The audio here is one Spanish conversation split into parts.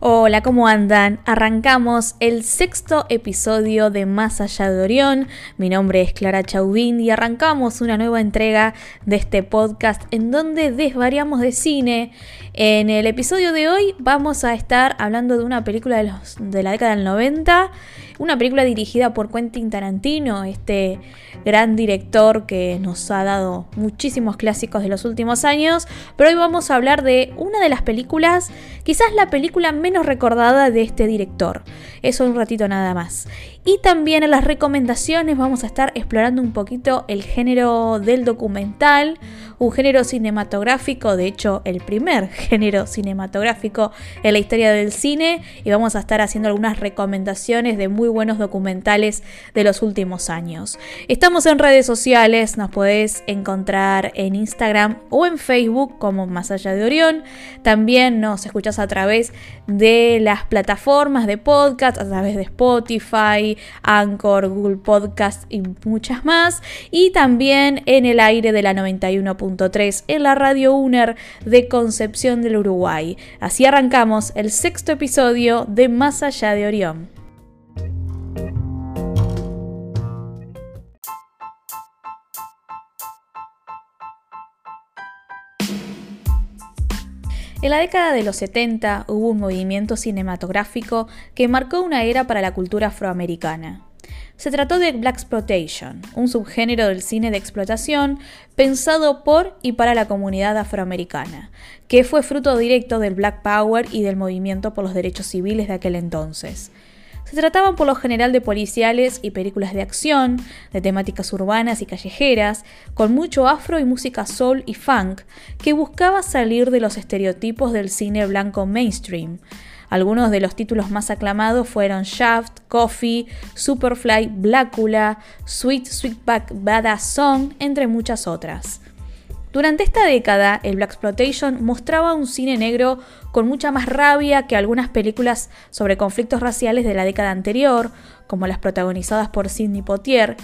Hola, ¿cómo andan? Arrancamos el sexto episodio de Más allá de Orión. Mi nombre es Clara Chauvin y arrancamos una nueva entrega de este podcast en donde desvariamos de cine. En el episodio de hoy vamos a estar hablando de una película de, los, de la década del 90 una película dirigida por Quentin Tarantino, este gran director que nos ha dado muchísimos clásicos de los últimos años, pero hoy vamos a hablar de una de las películas, quizás la película menos recordada de este director. Eso un ratito nada más. Y también en las recomendaciones vamos a estar explorando un poquito el género del documental, un género cinematográfico, de hecho el primer género cinematográfico en la historia del cine, y vamos a estar haciendo algunas recomendaciones de muy buenos documentales de los últimos años. Estamos en redes sociales, nos podés encontrar en Instagram o en Facebook como Más allá de Orión. También nos escuchás a través de las plataformas de podcast, a través de Spotify, Anchor, Google Podcast y muchas más. Y también en el aire de la 91.3 en la radio UNER de Concepción del Uruguay. Así arrancamos el sexto episodio de Más allá de Orión. En la década de los 70 hubo un movimiento cinematográfico que marcó una era para la cultura afroamericana. Se trató de Black Exploitation, un subgénero del cine de explotación pensado por y para la comunidad afroamericana, que fue fruto directo del Black Power y del movimiento por los derechos civiles de aquel entonces. Se trataban por lo general de policiales y películas de acción, de temáticas urbanas y callejeras, con mucho afro y música soul y funk, que buscaba salir de los estereotipos del cine blanco mainstream. Algunos de los títulos más aclamados fueron Shaft, Coffee, Superfly, Blácula, Sweet Sweetback Badass Song, entre muchas otras. Durante esta década, el Black Exploitation mostraba un cine negro con mucha más rabia que algunas películas sobre conflictos raciales de la década anterior, como las protagonizadas por Sidney Poitier,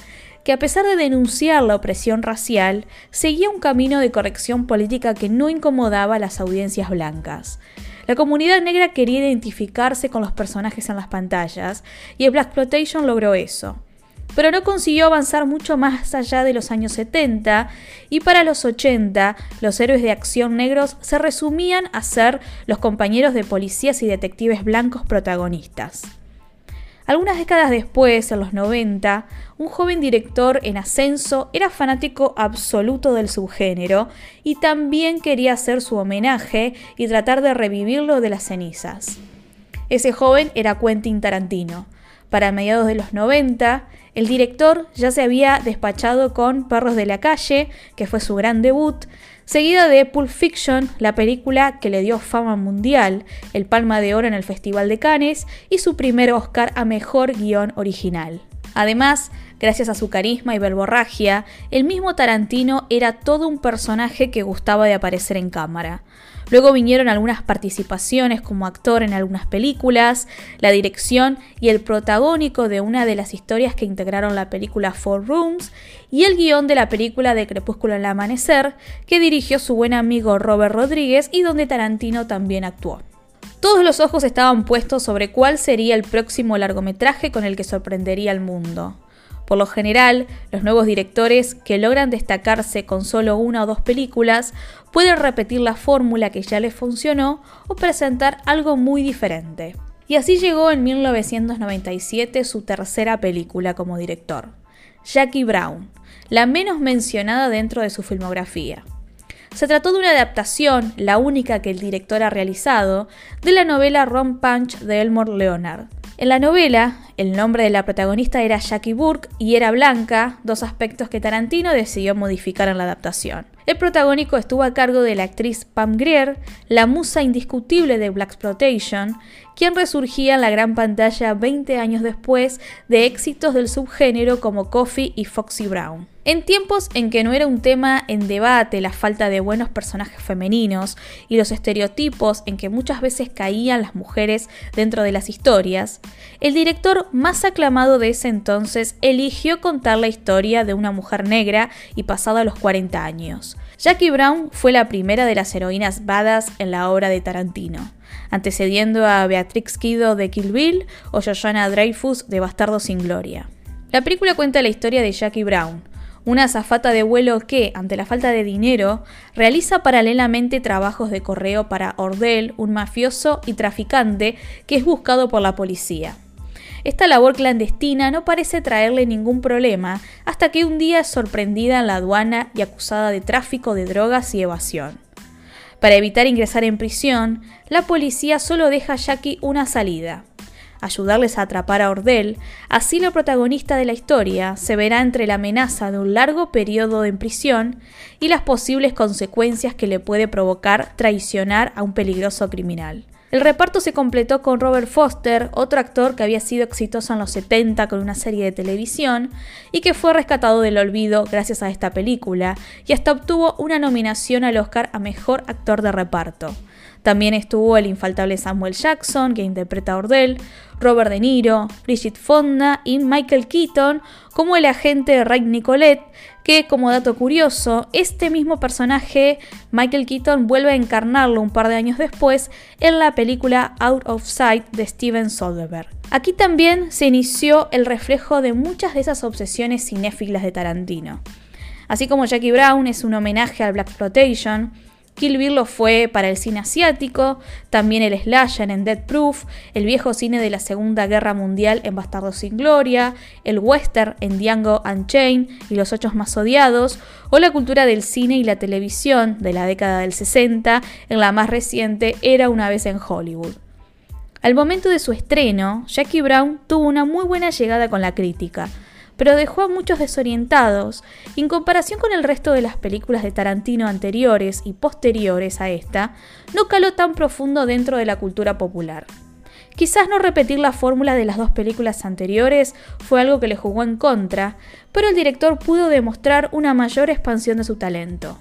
que a pesar de denunciar la opresión racial, seguía un camino de corrección política que no incomodaba a las audiencias blancas. La comunidad negra quería identificarse con los personajes en las pantallas, y el Black Exploitation logró eso pero no consiguió avanzar mucho más allá de los años 70 y para los 80 los héroes de acción negros se resumían a ser los compañeros de policías y detectives blancos protagonistas. Algunas décadas después, en los 90, un joven director en ascenso era fanático absoluto del subgénero y también quería hacer su homenaje y tratar de revivirlo de las cenizas. Ese joven era Quentin Tarantino. Para mediados de los 90, el director ya se había despachado con Perros de la Calle, que fue su gran debut, seguida de Pulp Fiction, la película que le dio fama mundial, el Palma de Oro en el Festival de Cannes y su primer Oscar a Mejor Guión Original. Además, gracias a su carisma y verborragia, el mismo Tarantino era todo un personaje que gustaba de aparecer en cámara. Luego vinieron algunas participaciones como actor en algunas películas, la dirección y el protagónico de una de las historias que integraron la película Four Rooms y el guion de la película de Crepúsculo al Amanecer, que dirigió su buen amigo Robert Rodríguez y donde Tarantino también actuó. Todos los ojos estaban puestos sobre cuál sería el próximo largometraje con el que sorprendería al mundo. Por lo general, los nuevos directores que logran destacarse con solo una o dos películas pueden repetir la fórmula que ya les funcionó o presentar algo muy diferente. Y así llegó en 1997 su tercera película como director, Jackie Brown, la menos mencionada dentro de su filmografía. Se trató de una adaptación, la única que el director ha realizado, de la novela Ron Punch de Elmore Leonard, en la novela, el nombre de la protagonista era Jackie Burke y era blanca, dos aspectos que Tarantino decidió modificar en la adaptación. El protagónico estuvo a cargo de la actriz Pam Grier, la musa indiscutible de Black Exploitation, quien resurgía en la gran pantalla 20 años después de éxitos del subgénero como Coffee y Foxy Brown. En tiempos en que no era un tema en debate la falta de buenos personajes femeninos y los estereotipos en que muchas veces caían las mujeres dentro de las historias, el director más aclamado de ese entonces eligió contar la historia de una mujer negra y pasada los 40 años. Jackie Brown fue la primera de las heroínas badas en la obra de Tarantino, antecediendo a Beatrix Kiddo de Kill Bill o Joanna Dreyfus de Bastardo sin Gloria. La película cuenta la historia de Jackie Brown, una azafata de vuelo que, ante la falta de dinero, realiza paralelamente trabajos de correo para Ordell, un mafioso y traficante que es buscado por la policía. Esta labor clandestina no parece traerle ningún problema hasta que un día es sorprendida en la aduana y acusada de tráfico de drogas y evasión. Para evitar ingresar en prisión, la policía solo deja a Jackie una salida, ayudarles a atrapar a Ordel, así la protagonista de la historia se verá entre la amenaza de un largo periodo en prisión y las posibles consecuencias que le puede provocar traicionar a un peligroso criminal. El reparto se completó con Robert Foster, otro actor que había sido exitoso en los 70 con una serie de televisión y que fue rescatado del olvido gracias a esta película y hasta obtuvo una nominación al Oscar a Mejor Actor de Reparto. También estuvo el infaltable Samuel Jackson, que interpreta a Ordell, Robert De Niro, Bridget Fonda y Michael Keaton como el agente Ray Nicolet, que como dato curioso, este mismo personaje, Michael Keaton, vuelve a encarnarlo un par de años después en la película Out of Sight de Steven Soderbergh. Aquí también se inició el reflejo de muchas de esas obsesiones cinéfilas de Tarantino. Así como Jackie Brown es un homenaje al Black Exploitation, Kill Bill lo fue para el cine asiático, también el slasher en Dead Proof, el viejo cine de la Segunda Guerra Mundial en Bastardo sin Gloria, el western en Django Unchained y Los Ocho Más Odiados, o la cultura del cine y la televisión de la década del 60 en la más reciente Era una vez en Hollywood. Al momento de su estreno, Jackie Brown tuvo una muy buena llegada con la crítica, pero dejó a muchos desorientados en comparación con el resto de las películas de Tarantino anteriores y posteriores a esta, no caló tan profundo dentro de la cultura popular. Quizás no repetir la fórmula de las dos películas anteriores fue algo que le jugó en contra, pero el director pudo demostrar una mayor expansión de su talento.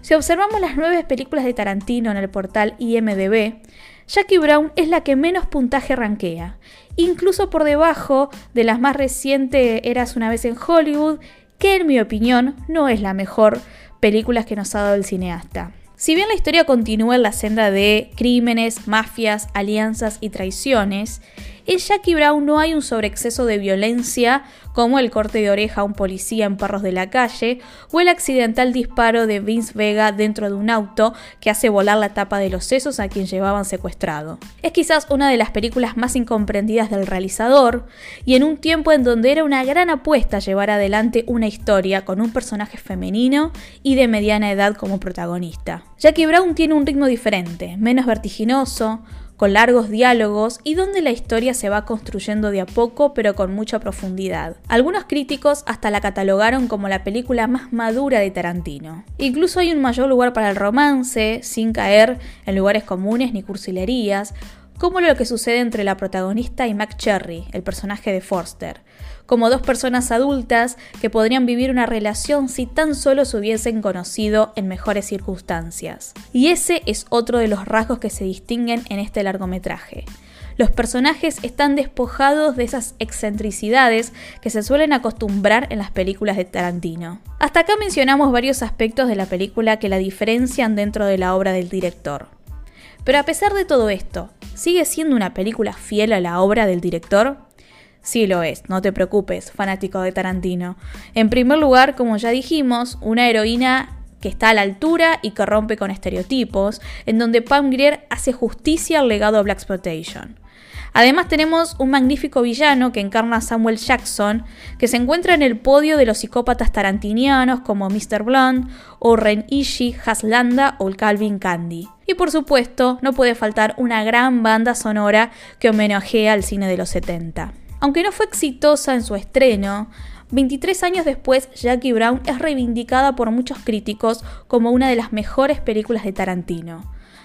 Si observamos las nueve películas de Tarantino en el portal IMDB, Jackie Brown es la que menos puntaje rankea, incluso por debajo de las más recientes Eras una vez en Hollywood, que en mi opinión no es la mejor película que nos ha dado el cineasta. Si bien la historia continúa en la senda de crímenes, mafias, alianzas y traiciones, en Jackie Brown no hay un sobreexceso de violencia como el corte de oreja a un policía en Perros de la Calle o el accidental disparo de Vince Vega dentro de un auto que hace volar la tapa de los sesos a quien llevaban secuestrado. Es quizás una de las películas más incomprendidas del realizador y en un tiempo en donde era una gran apuesta llevar adelante una historia con un personaje femenino y de mediana edad como protagonista. Jackie Brown tiene un ritmo diferente, menos vertiginoso, con largos diálogos y donde la historia se va construyendo de a poco pero con mucha profundidad. Algunos críticos hasta la catalogaron como la película más madura de Tarantino. Incluso hay un mayor lugar para el romance, sin caer en lugares comunes ni cursilerías, como lo que sucede entre la protagonista y Mac Cherry, el personaje de Forster, como dos personas adultas que podrían vivir una relación si tan solo se hubiesen conocido en mejores circunstancias. Y ese es otro de los rasgos que se distinguen en este largometraje. Los personajes están despojados de esas excentricidades que se suelen acostumbrar en las películas de Tarantino. Hasta acá mencionamos varios aspectos de la película que la diferencian dentro de la obra del director. Pero a pesar de todo esto, ¿sigue siendo una película fiel a la obra del director? Sí lo es, no te preocupes, fanático de Tarantino. En primer lugar, como ya dijimos, una heroína que está a la altura y que rompe con estereotipos, en donde Pam Grier hace justicia al legado de Black Exploitation. Además tenemos un magnífico villano que encarna a Samuel Jackson, que se encuentra en el podio de los psicópatas tarantinianos como Mr. Blonde, o Ren Ishii, Haslanda o el Calvin Candy. Y por supuesto, no puede faltar una gran banda sonora que homenajea al cine de los 70. Aunque no fue exitosa en su estreno, 23 años después, Jackie Brown es reivindicada por muchos críticos como una de las mejores películas de Tarantino.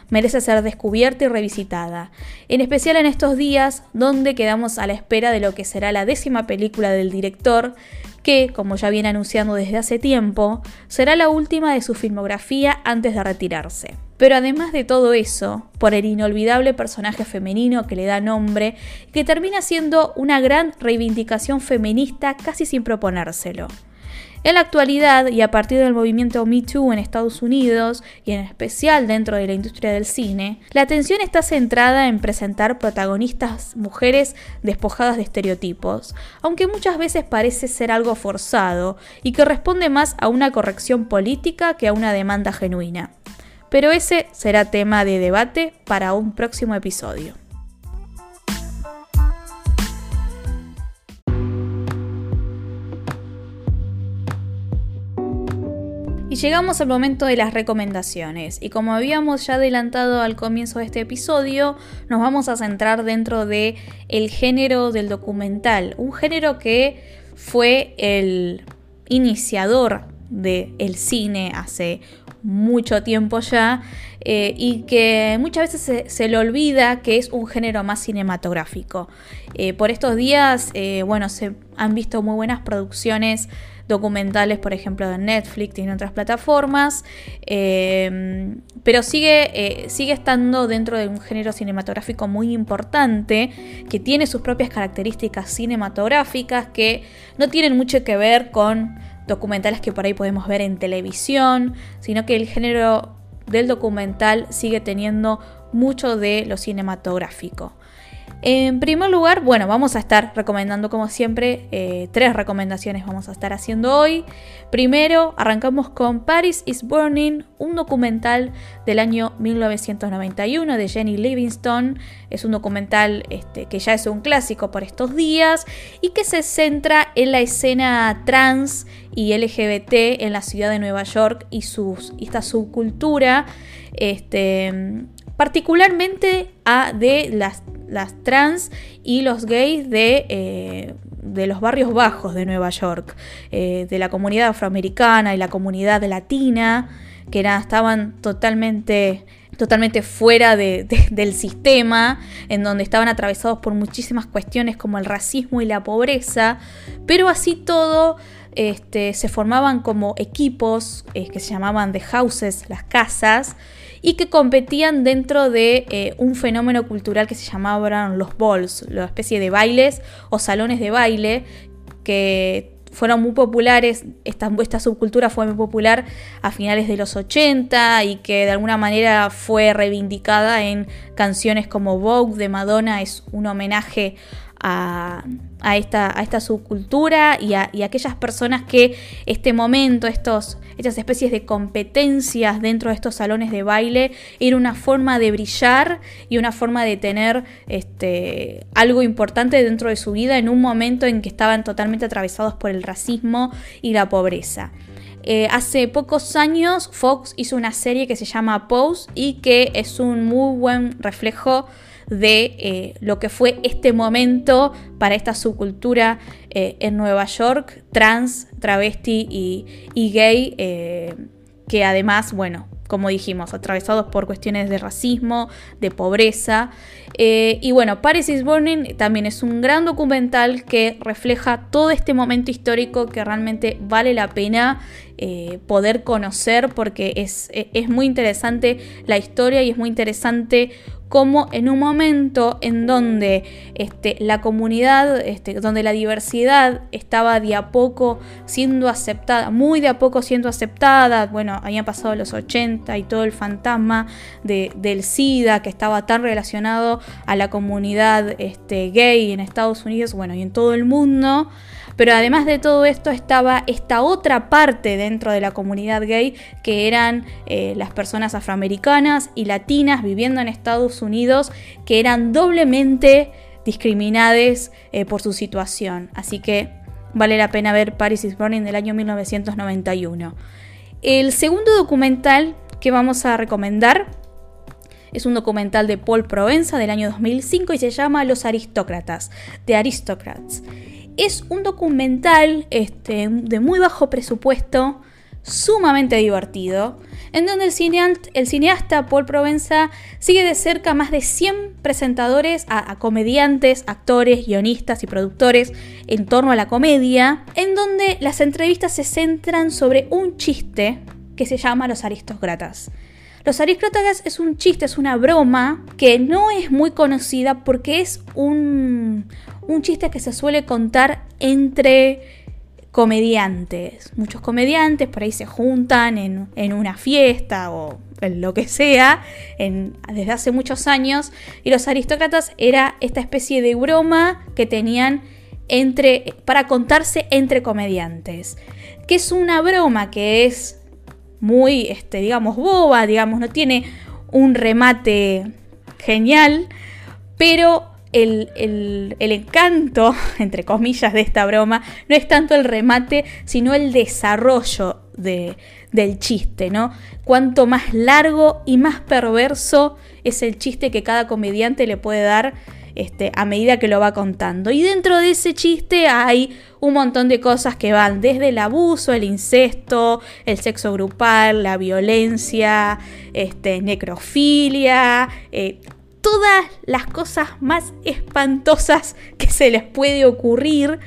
Merece ser descubierta y revisitada, en especial en estos días donde quedamos a la espera de lo que será la décima película del director, que, como ya viene anunciando desde hace tiempo, será la última de su filmografía antes de retirarse. Pero además de todo eso, por el inolvidable personaje femenino que le da nombre, que termina siendo una gran reivindicación feminista casi sin proponérselo. En la actualidad, y a partir del movimiento Me Too en Estados Unidos, y en especial dentro de la industria del cine, la atención está centrada en presentar protagonistas mujeres despojadas de estereotipos, aunque muchas veces parece ser algo forzado y que responde más a una corrección política que a una demanda genuina. Pero ese será tema de debate para un próximo episodio. Llegamos al momento de las recomendaciones y como habíamos ya adelantado al comienzo de este episodio, nos vamos a centrar dentro de el género del documental, un género que fue el iniciador del cine hace mucho tiempo ya eh, y que muchas veces se, le olvida que es un género más cinematográfico. Eh, por estos días, eh, bueno, se han visto muy buenas producciones documentales, por ejemplo, de Netflix y en otras plataformas, eh, pero sigue, eh, sigue estando dentro de un género cinematográfico muy importante, que tiene sus propias características cinematográficas, que no tienen mucho que ver con documentales que por ahí podemos ver en televisión, sino que el género del documental sigue teniendo mucho de lo cinematográfico. En primer lugar, bueno, vamos a estar recomendando como siempre, eh, tres recomendaciones vamos a estar haciendo hoy. Primero, arrancamos con Paris is Burning, un documental del año 1991 de Jenny Livingston. Es un documental este, que ya es un clásico por estos días y que se centra en la escena trans y LGBT en la ciudad de Nueva York y, sus, y esta subcultura. Este, particularmente a de las las trans y los gays de, eh, de los barrios bajos de Nueva York, eh, de la comunidad afroamericana y la comunidad latina, que estaban totalmente, totalmente fuera del sistema, en donde estaban atravesados por muchísimas cuestiones como el racismo y la pobreza, pero así todo... Este, se formaban como equipos eh, que se llamaban the houses, las casas, y que competían dentro de eh, un fenómeno cultural que se llamaban los balls, la especie de bailes o salones de baile que fueron muy populares, esta, esta, subcultura fue muy popular a finales de los 80 y que de alguna manera fue reivindicada en canciones como Vogue de Madonna, es un homenaje a, esta, subcultura y a, aquellas personas que este momento, estos, estas especies de competencias dentro de estos salones de baile, era una forma de brillar y una forma de tener este, algo importante dentro de su vida en un momento en que estaban totalmente atravesados por el racismo y la pobreza. Eh, hace pocos años Fox hizo una serie que se llama Pose y que es un muy buen reflejo de eh, lo que fue este momento para esta subcultura eh, en Nueva York, trans, travesti y, gay, eh, que además, bueno, como dijimos, atravesados por cuestiones de racismo, de pobreza. y bueno, Paris is Burning también es un gran documental que refleja todo este momento histórico que realmente vale la pena poder conocer porque es, es, muy interesante la historia y es muy interesante como en un momento en donde este, la comunidad, este, donde la diversidad estaba de a poco siendo aceptada, muy de a poco siendo aceptada, bueno, habían pasado los 80 y todo el fantasma del SIDA que estaba tan relacionado a la comunidad este, gay en Estados Unidos, bueno, y en todo el mundo. Pero además de todo esto estaba esta otra parte dentro de la comunidad gay que eran eh, las personas afroamericanas y latinas viviendo en Estados Unidos que eran doblemente discriminadas eh, por su situación. Así que vale la pena ver Paris is Burning del año 1991. El segundo documental que vamos a recomendar es un documental de Paul Provenza del año 2005 y se llama Los aristócratas, de Aristocrats. Es un documental este, de muy bajo presupuesto, sumamente divertido, en donde el, cineasta, Paul Provenza sigue de cerca más de 100 presentadores, a, comediantes, actores, guionistas y productores en torno a la comedia, en donde las entrevistas se centran sobre un chiste que se llama Los Aristócratas. Los Aristócratas es un chiste, es una broma que no es muy conocida porque es un, un chiste que se suele contar entre comediantes. Muchos comediantes por ahí se juntan en, una fiesta o en lo que sea desde hace muchos años. Y los aristócratas era esta especie de broma que tenían entre, para contarse entre comediantes. Que es una broma que es muy, este, digamos, boba, digamos, no tiene un remate genial, pero el, encanto, entre comillas, de esta broma no es tanto el remate, sino el desarrollo del chiste, ¿no? Cuanto más largo y más perverso es el chiste que cada comediante le puede dar este, a medida que lo va contando. Y dentro de ese chiste hay un montón de cosas que van desde el abuso, el incesto, el sexo grupal, la violencia, este, necrofilia, eh, todas las cosas más espantosas que se les puede ocurrir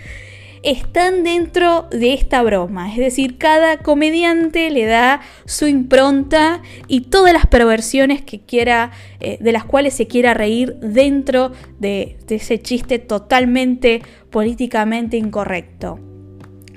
están dentro de esta broma. Es decir, cada comediante le da su impronta y todas las perversiones que quiera, eh, de las cuales se quiera reír dentro de, de ese chiste totalmente políticamente incorrecto.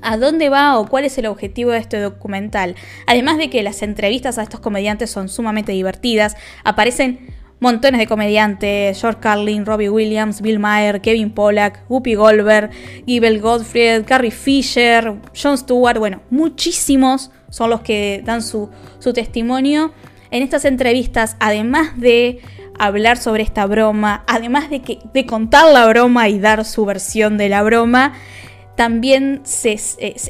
¿A dónde va o cuál es el objetivo de este documental? Además de que las entrevistas a estos comediantes son sumamente divertidas, aparecen montones de comediantes, George Carlin, Robbie Williams, Bill Maher, Kevin Pollack, Whoopi Goldberg, Gibel Gottfried, Carrie Fisher, Jon Stewart, bueno, muchísimos son los que dan su, su testimonio. En estas entrevistas, además de hablar sobre esta broma, además de, que, de contar la broma y dar su versión de la broma, también se,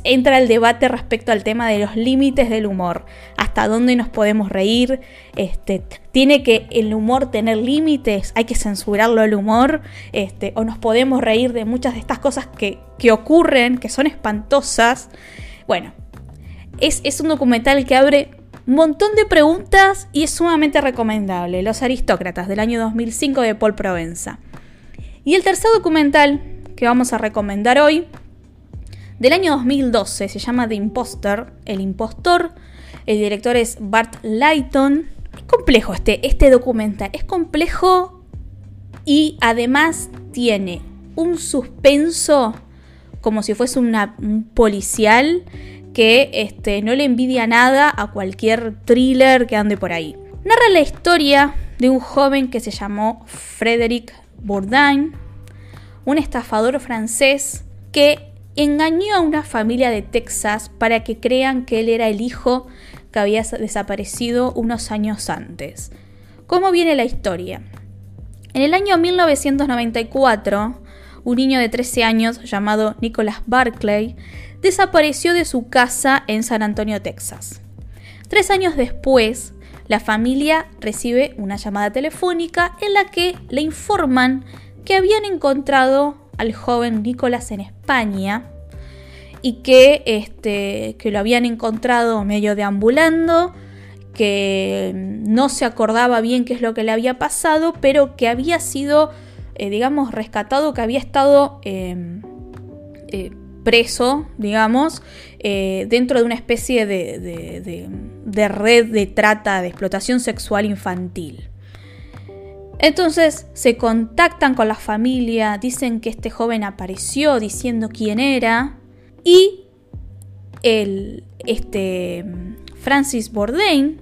entra el debate respecto al tema de los límites del humor, hasta dónde nos podemos reír, este, tiene que el humor tener límites, hay que censurarlo el humor, este, o nos podemos reír de muchas de estas cosas que, ocurren, que son espantosas. Bueno, es, es un documental que abre un montón de preguntas y es sumamente recomendable, Los Aristócratas del año 2005 de Paul Provenza. Y el tercer documental que vamos a recomendar hoy del año 2012, se llama The Imposter, El Impostor. El director es Bart Lighton. Es complejo este, este documental, es complejo y además tiene un suspenso como si fuese un policial que este, no le envidia nada a cualquier thriller que ande por ahí. Narra la historia de un joven que se llamó Frédéric Bourdain, un estafador francés que engañó a una familia de Texas para que crean que él era el hijo que había desaparecido unos años antes. ¿Cómo viene la historia? En el año 1994, un niño de 13 años llamado Nicholas Barclay desapareció de su casa en San Antonio, Texas. Tres años después, la familia recibe una llamada telefónica en la que le informan que habían encontrado al joven Nicolás en España y que, este, que lo habían encontrado medio deambulando, que no se acordaba bien qué es lo que le había pasado, pero que había sido, eh, digamos, rescatado, que había estado em, eh, preso, digamos, eh, dentro de una especie de, de red de trata, de explotación sexual infantil. Entonces se contactan con la familia, dicen que este joven apareció diciendo quién era y el, este, Francis Bourdain,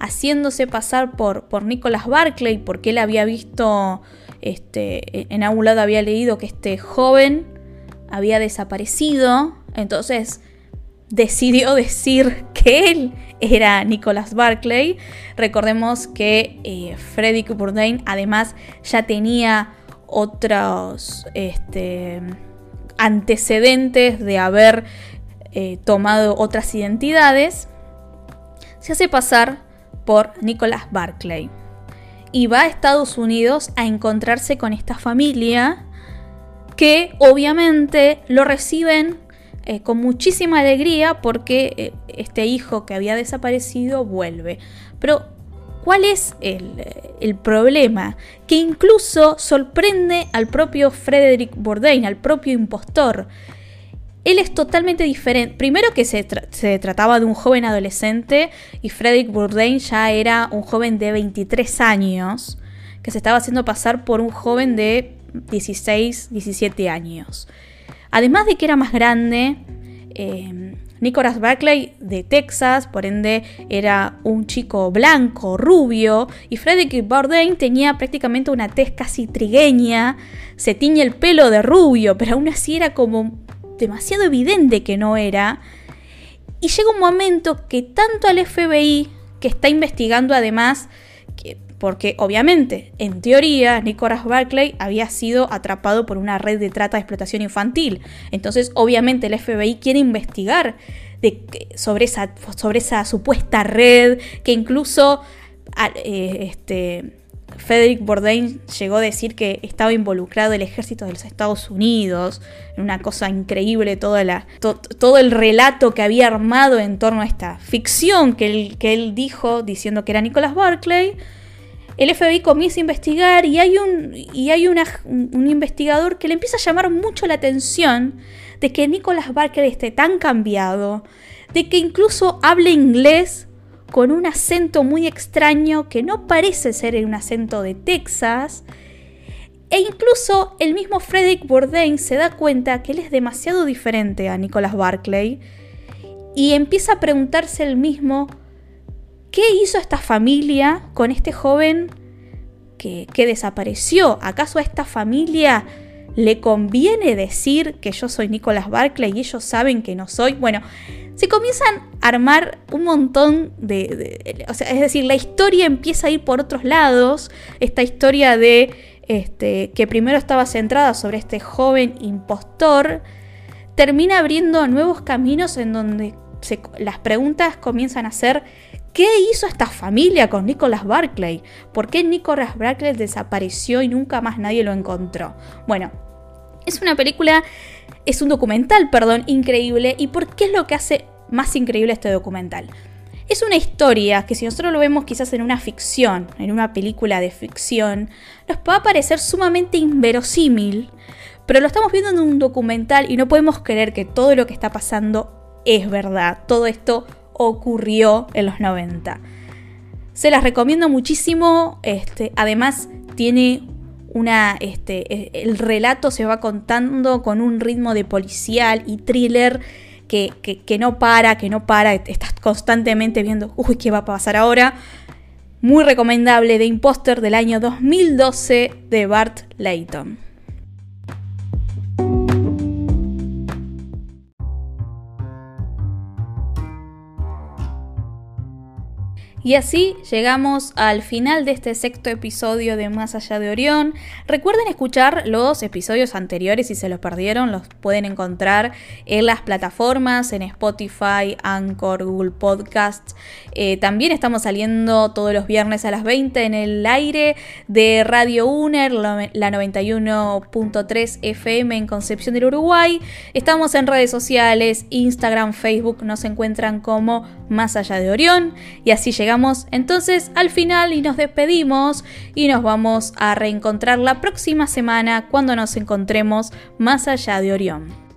haciéndose pasar por, por Nicholas Barclay, porque él había visto, este, en algún lado había leído que este joven había desaparecido, entonces decidió decir que él era Nicholas Barclay. Recordemos que eh, Bourdain además ya tenía otros este, antecedentes de haber eh, tomado otras identidades. Se hace pasar por Nicholas Barclay y va a Estados Unidos a encontrarse con esta familia que obviamente lo reciben eh, con muchísima alegría porque eh, este hijo que había desaparecido vuelve. Pero, ¿cuál es el, el, problema? Que incluso sorprende al propio Frederick Bourdain, al propio impostor. Él es totalmente diferente. Primero que se, trataba de un joven adolescente y Frederick Bourdain ya era un joven de 23 años que se estaba haciendo pasar por un joven de 16, 17 años. Además de que era más grande, eh, Nicholas Barclay de Texas, por ende era un chico blanco, rubio, y Frederick Bourdain tenía prácticamente una tez casi trigueña, se tiñe el pelo de rubio, pero aún así era como demasiado evidente que no era. Y llega un momento que tanto al FBI, que está investigando además, porque obviamente, en teoría, Nicholas Barclay había sido atrapado por una red de trata de explotación infantil. Entonces, obviamente, el FBI quiere investigar sobre, esa, supuesta red que incluso eh, este, Frederick Bourdain llegó a decir que estaba involucrado el ejército de los Estados Unidos, una cosa increíble todo el relato que había armado en torno a esta ficción que él, que él dijo diciendo que era Nicholas Barclay. El FBI comienza a investigar y hay, un, y hay un investigador que le empieza a llamar mucho la atención de que Nicholas Barclay esté tan cambiado, de que incluso hable inglés con un acento muy extraño que no parece ser un acento de Texas. E incluso el mismo Frederick Bourdain se da cuenta que él es demasiado diferente a Nicholas Barclay y empieza a preguntarse él mismo qué hizo esta familia con este joven que, que desapareció. ¿Acaso a esta familia le conviene decir que yo soy Nicholas Barclay y ellos saben que no soy? Bueno, se comienzan a armar un montón de, o sea, es decir, la historia empieza a ir por otros lados, esta historia de este, que primero estaba centrada sobre este joven impostor, termina abriendo nuevos caminos en donde las preguntas comienzan a ser ¿qué hizo esta familia con Nicholas Barclay? ¿Por qué Nicholas Barclay desapareció y nunca más nadie lo encontró? Bueno, es una película es un documental, perdón, increíble. ¿Y por qué es lo que hace más increíble este documental? Es una historia que si nosotros lo vemos quizás en una ficción, en una película de ficción, nos puede parecer sumamente inverosímil, pero lo estamos viendo en un documental y no podemos creer que todo lo que está pasando es verdad. Todo esto ocurrió en los 90. Se las recomiendo muchísimo. Este, además, tiene una, este, e, el relato se va contando con un ritmo de policial y thriller que, que, no para, que no para, estás constantemente viendo, uy, ¿qué va a pasar ahora? Muy recomendable de Imposter del año 2012 de Bart Layton. Y así llegamos al final de este sexto episodio de Más allá de Orión. Recuerden escuchar los episodios anteriores si se los perdieron, los pueden encontrar en las plataformas, en Spotify, Anchor, Google Podcasts. Eh, también estamos saliendo todos los viernes a las 20 en el aire de Radio UNER, la 91.3 FM en Concepción del Uruguay. Estamos en redes sociales, Instagram, Facebook, nos encuentran como Más allá de Orión. Y así llegamos entonces al final y nos despedimos y nos vamos a reencontrar la próxima semana cuando nos encontremos más allá de Orión.